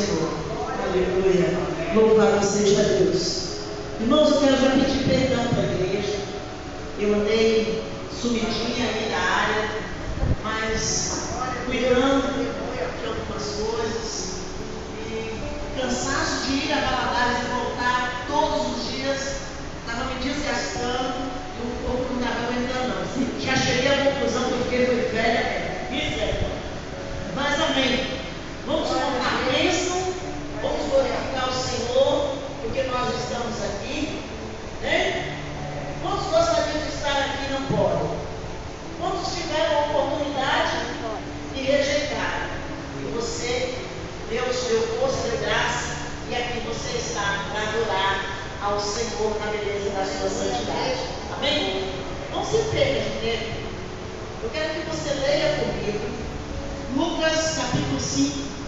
Senhor. Aleluia. Louvado seja Deus. Irmãos, eu quero já pedir perdão para a igreja. Eu andei sumidinha aí na área, mas cuidando de algumas coisas. E cansaço de ir a Valadares e voltar todos os dias, estava me desgastando e o corpo não estava aguentando não. Já cheguei à conclusão que eu fiquei foi velha, miséria. Mas amém. Porque nós estamos aqui. Né? Quantos gostariam de estar aqui e não podem? Quantos tiveram a oportunidade e rejeitaram? E você deu o seu força de graça e aqui você está para adorar ao Senhor na beleza da sua santidade. Amém? Não se perca de tempo. Eu quero que você leia comigo Lucas capítulo 5.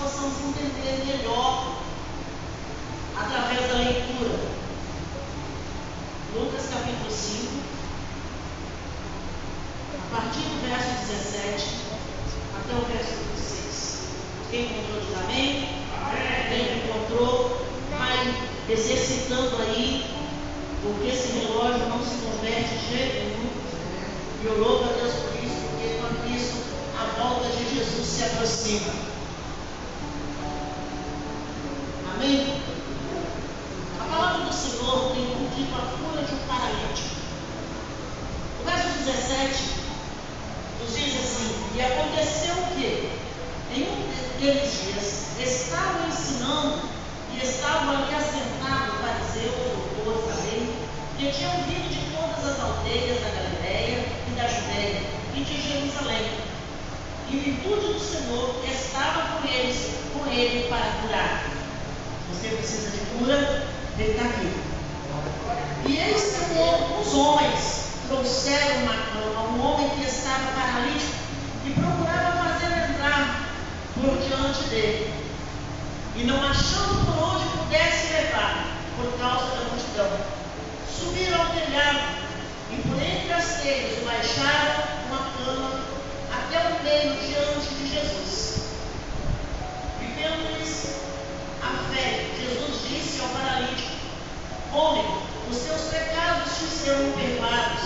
Nós possamos entender melhor através da leitura. Lucas capítulo 5, a partir do verso 17 até o verso 26. Quem encontrou diz amém? Quem encontrou, vai exercitando aí, porque esse relógio não se converte de jeito nenhum. E eu louvo a Deus por isso, porque com isso a volta de Jesus se aproxima. Amém? A palavra do Senhor tem como título a cura de um paralítico. O verso 17 nos diz assim: E aconteceu que, em um daqueles dias, estavam ensinando e estavam ali assentados fariseus, doutores da lei, que tinham vindo de todas as aldeias da Galiléia e da Judéia e de Jerusalém. E o virtude do Senhor estava com eles, com ele para curar. Você precisa de cura, ele está aqui. E eles também, os homens, trouxeram uma um homem que estava paralítico e procurava fazer entrar por diante dele. E não achando por onde pudesse levar, por causa da multidão, subiram ao telhado e por entre as telhas baixaram uma cama até o meio diante de Jesus. E vendo-lhes a fé, Jesus disse ao paralítico: Homem, os seus pecados te serão perdoados.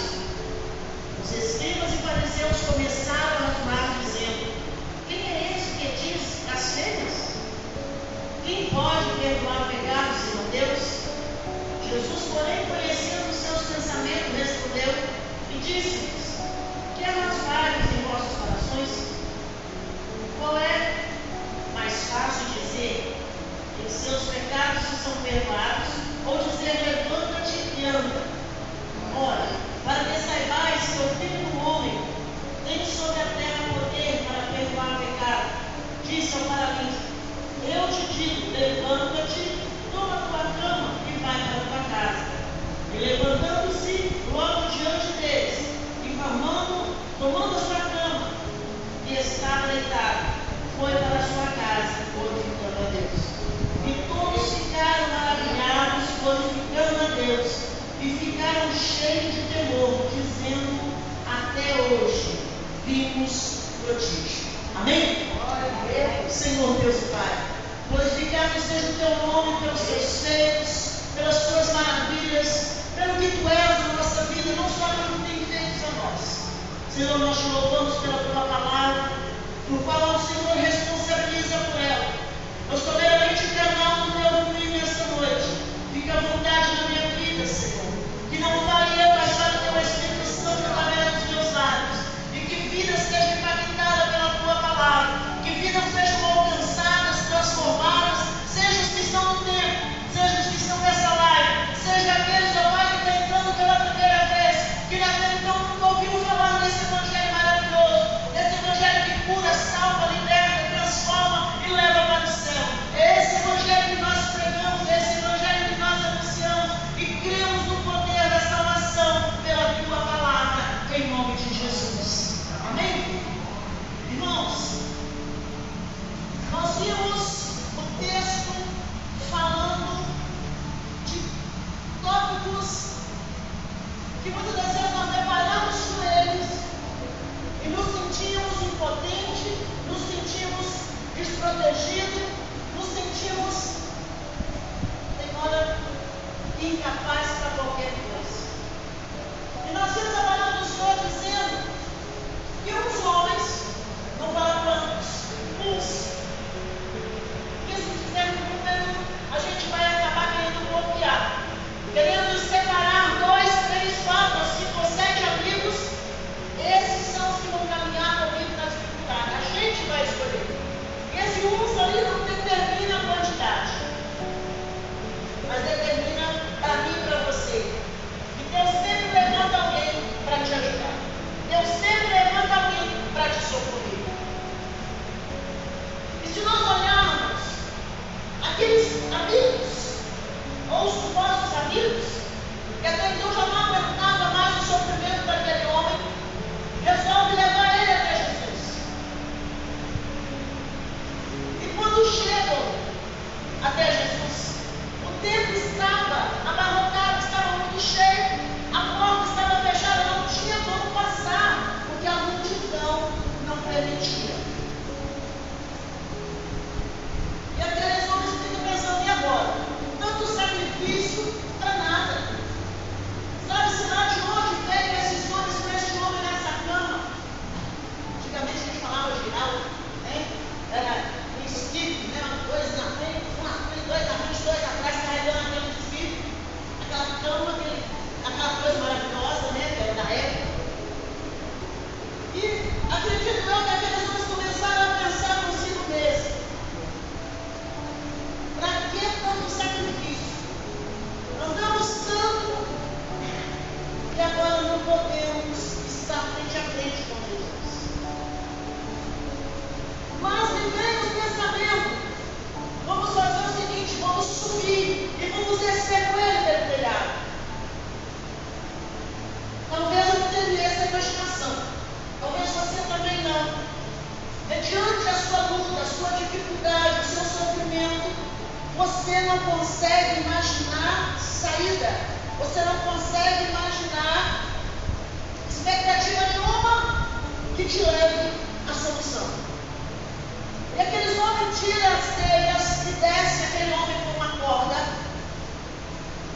Os escribas e fariseus começaram a falar, dizendo: Quem é esse que diz blasfêmias? Quem pode perdoar pecados, senão Deus? Jesus, porém, conhecendo os seus pensamentos, respondeu e disse-lhes: incapaz para qualquer coisa. E nós temos a palavra do Senhor dizendo que os homens dificuldade, o seu sofrimento, você não consegue imaginar saída, você não consegue imaginar expectativa nenhuma que te leve à solução. E aqueles homens tiram as telhas e desce aquele homem com uma corda.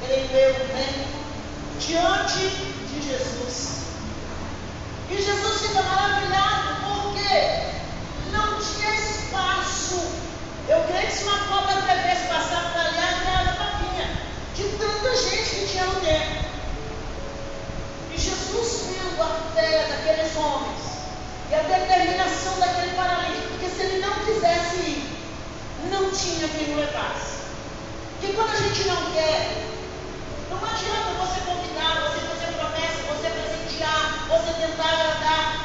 Ele veio bem diante de Jesus. E Jesus fica maravilhado, por quê? tinha espaço. Eu creio que se uma cobra tivesse passado para ali, ela vinha. De tanta gente que tinha no. E Jesus viu a fé daqueles homens e a determinação daquele paralítico, porque se ele não quisesse ir, não tinha quem o levasse. Porque quando a gente não quer, não adianta você convidar, você fazer promessa, você presentear, você tentar agradar.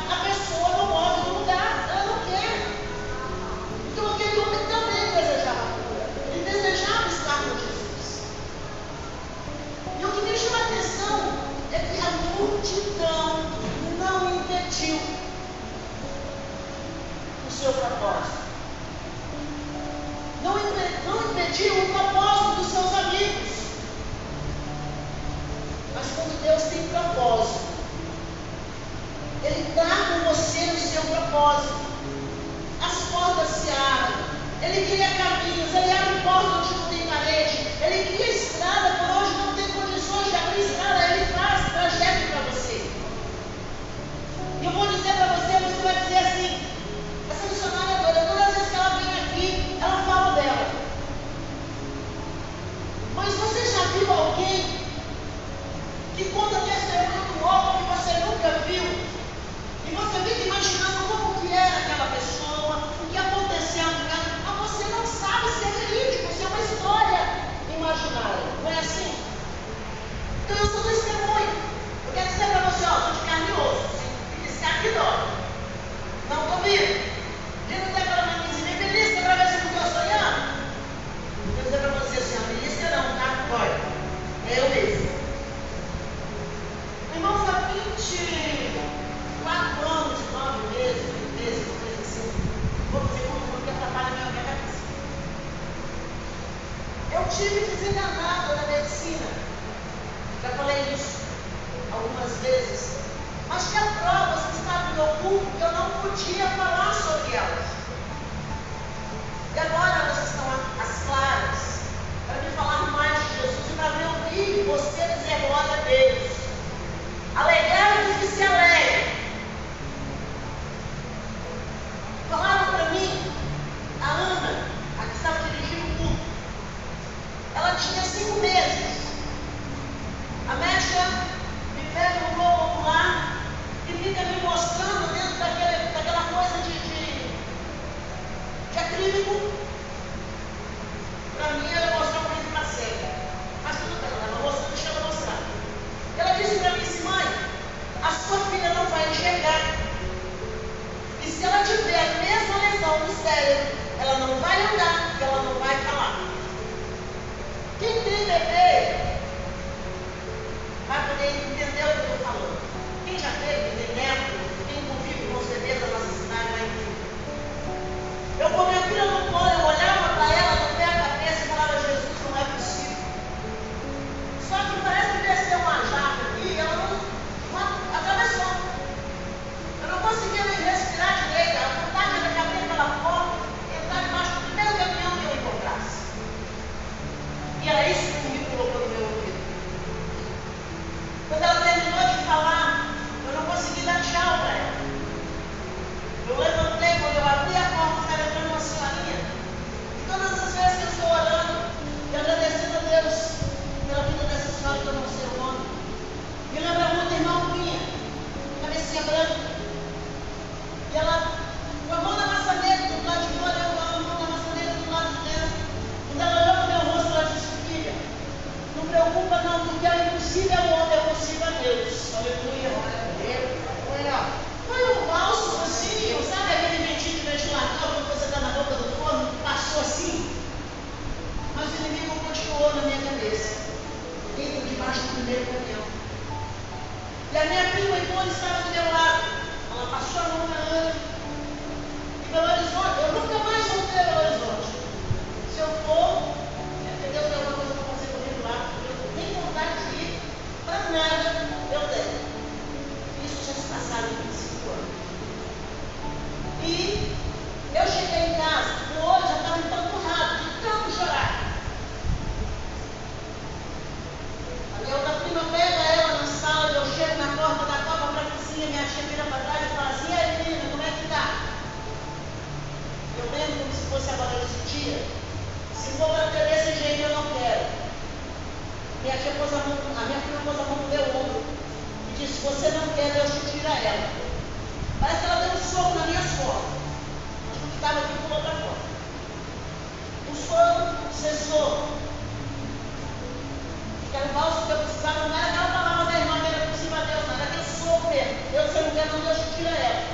onde a sujeira é.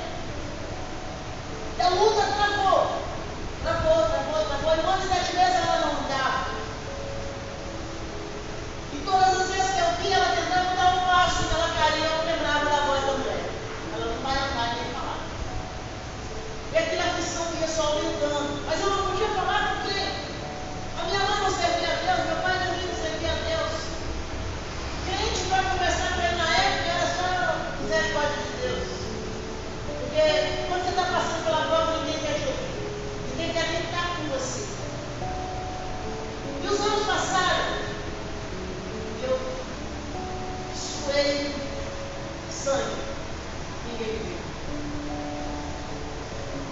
Porque quando você está passando pela prova, ninguém te ajuda. Ninguém quer tentar com você. E os anos passaram. Eu suei sangue. Ninguém viu.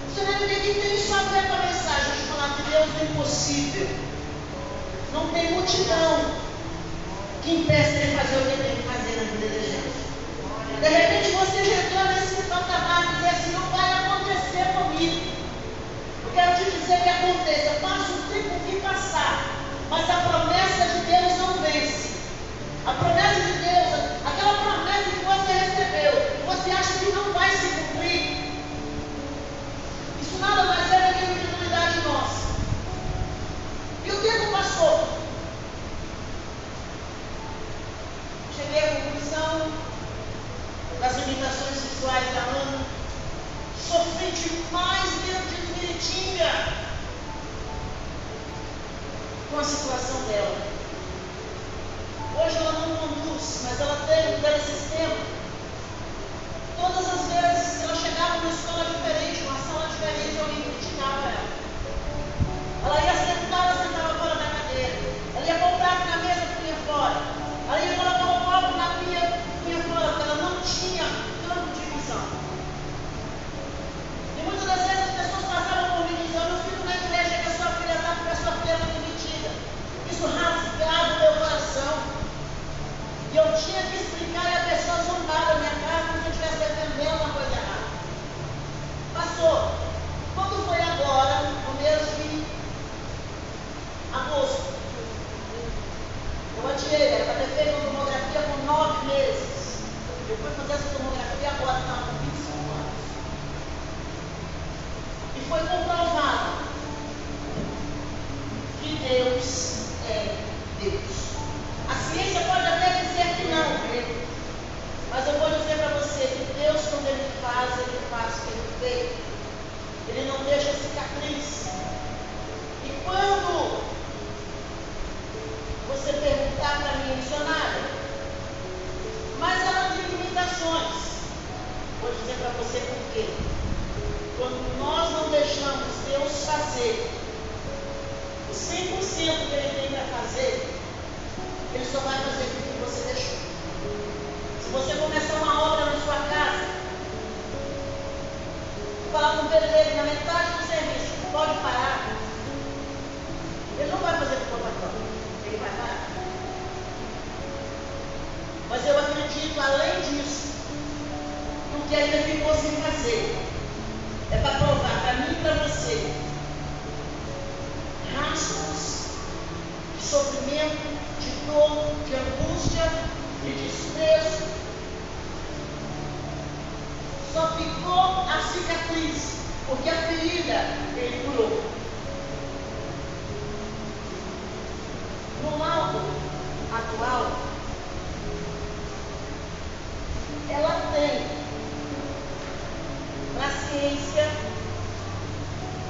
Você vai ter que ter só ver com a mensagem de falar que Deus é impossível. Não tem multidão que impeça de fazer o que ele tem que fazer na vida da gente. De repente você entrou nesse então, tá tanta desse assim, não vai acontecer comigo. Eu quero te dizer que aconteça, passa o tempo que passar, mas a promessa de Deus não vence. A promessa de Deus, aquela promessa que você recebeu, você acha que não vai se cumprir. Isso nada mais iguais a Ana, sofri demais dentro de Miritinga com a situação dela. cicatriz, porque a ferida ele curou. No laudo atual, ela tem para a ciência,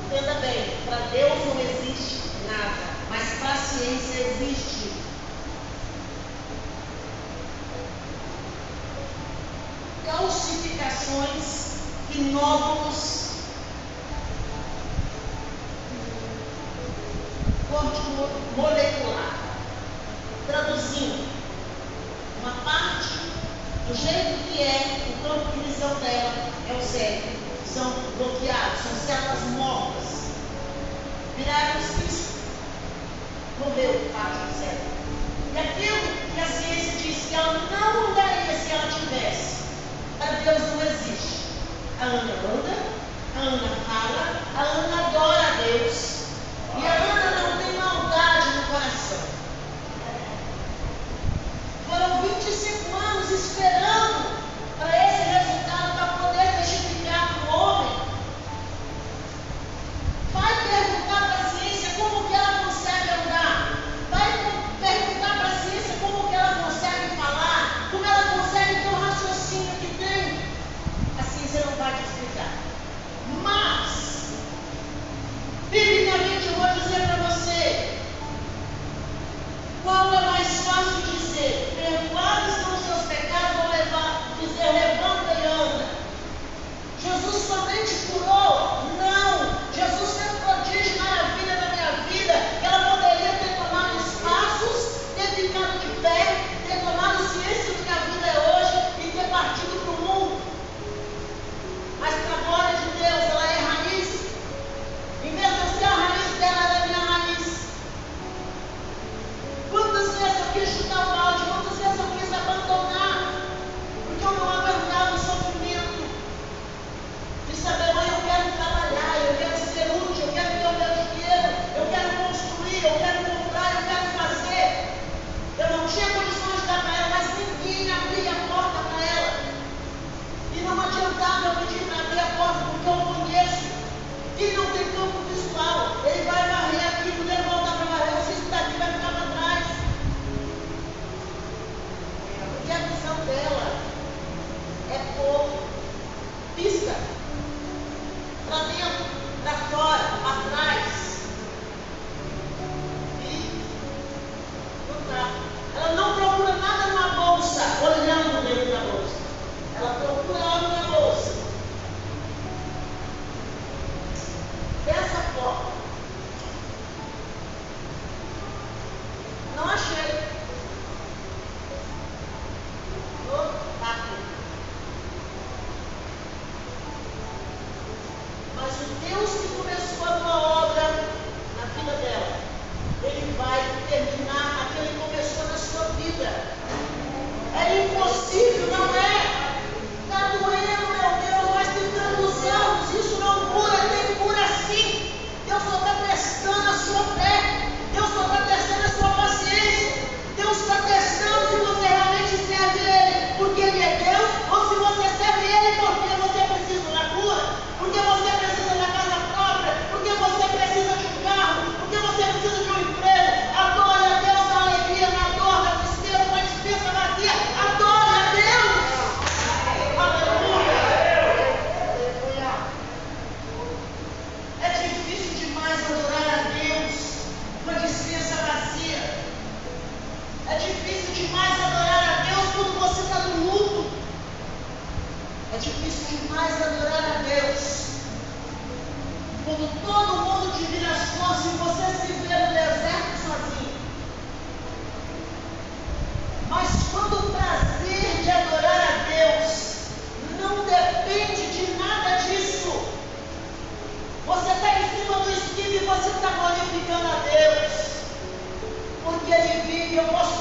entenda bem, para Deus não existe nada, mas para a ciência existe. módulos. Código molecular. Traduzindo uma parte do jeito que é, o campo de visão dela é o cérebro. São bloqueados, são células mortas. Viraram cisto. Morreu parte do cérebro. E aquilo que a ciência diz que ela não andaria se ela tivesse, para Deus não existe anda, anda, anda, mais adorar a Deus. Quando todo mundo te vira as costas e você se vê no deserto sozinho. Mas quando o prazer de adorar a Deus não depende de nada disso, você está em cima do esquilo e você está glorificando a Deus. Porque ele vive, eu posso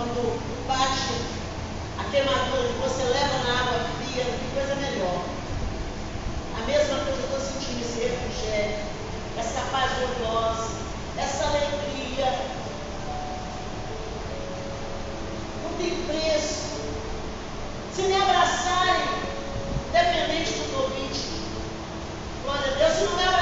quando bate a queimadura e você leva na água fria, que coisa melhor. A mesma coisa eu estou sentindo esse refrigério, essa paz bondosa, essa alegria. Não tem preço. Se me abraçarem, dependente do convite, glória a Deus, se não me abraçarem,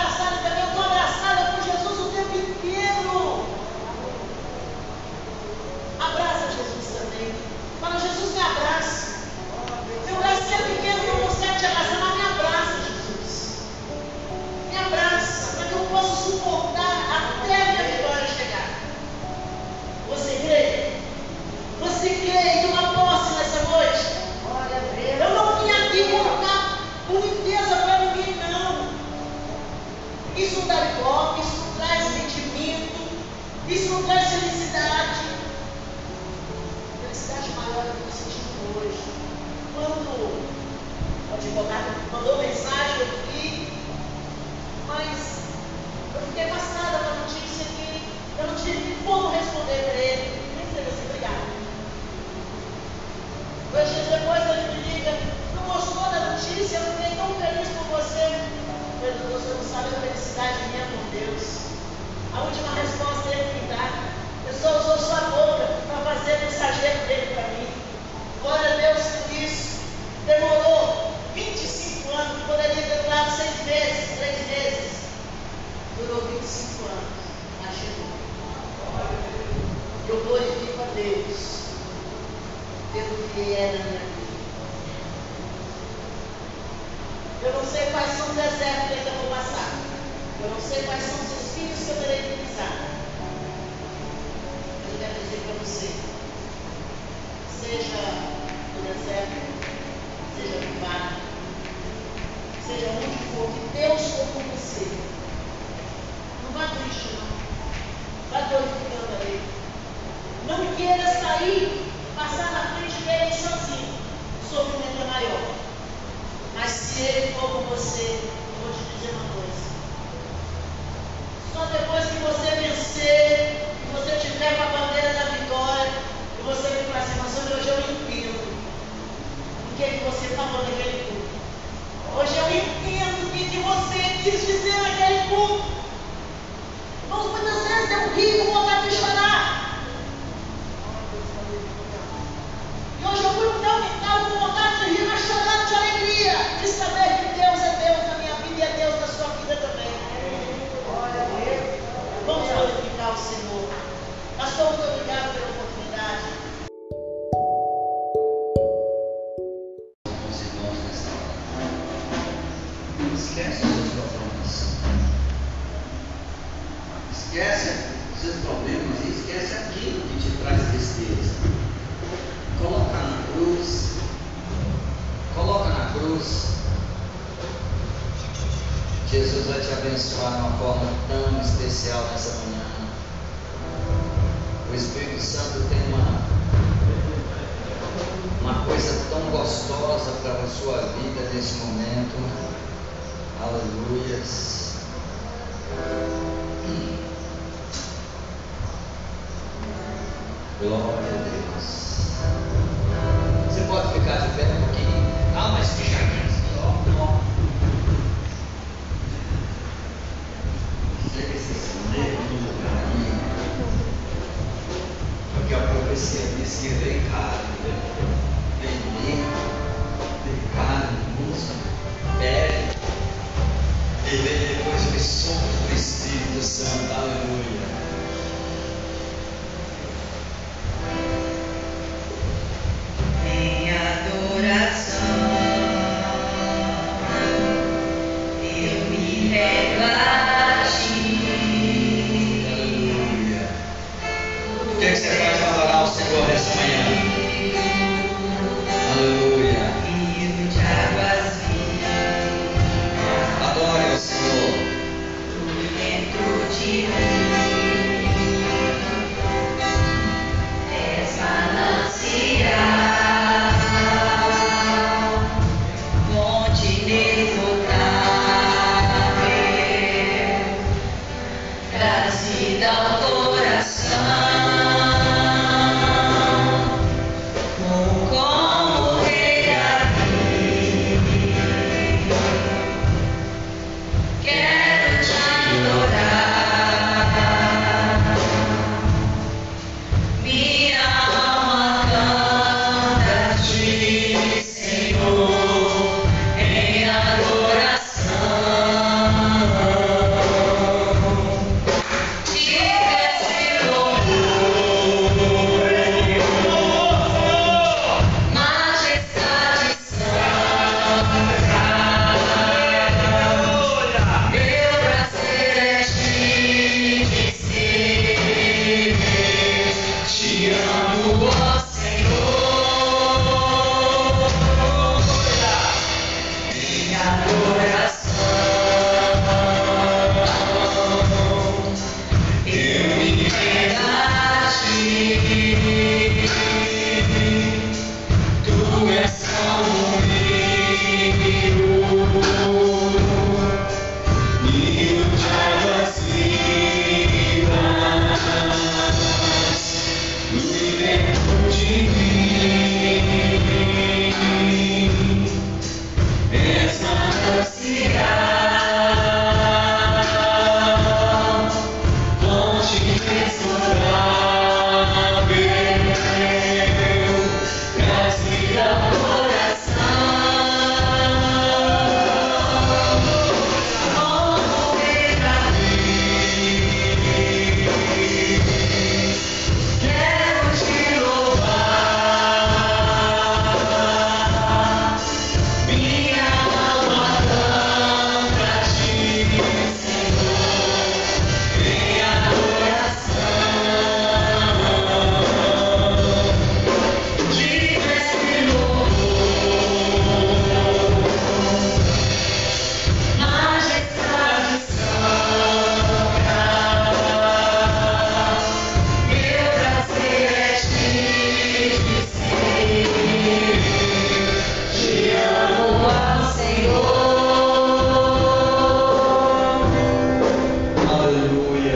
esquece seus problemas e esquece aquilo que te traz tristeza. Coloca na cruz. Coloca na cruz. Jesus vai te abençoar de uma forma tão especial nessa manhã. O Espírito Santo tem uma, uma coisa tão gostosa para a sua vida nesse momento. Aleluias. Glória a Deus. Você pode ficar de pé um pouquinho?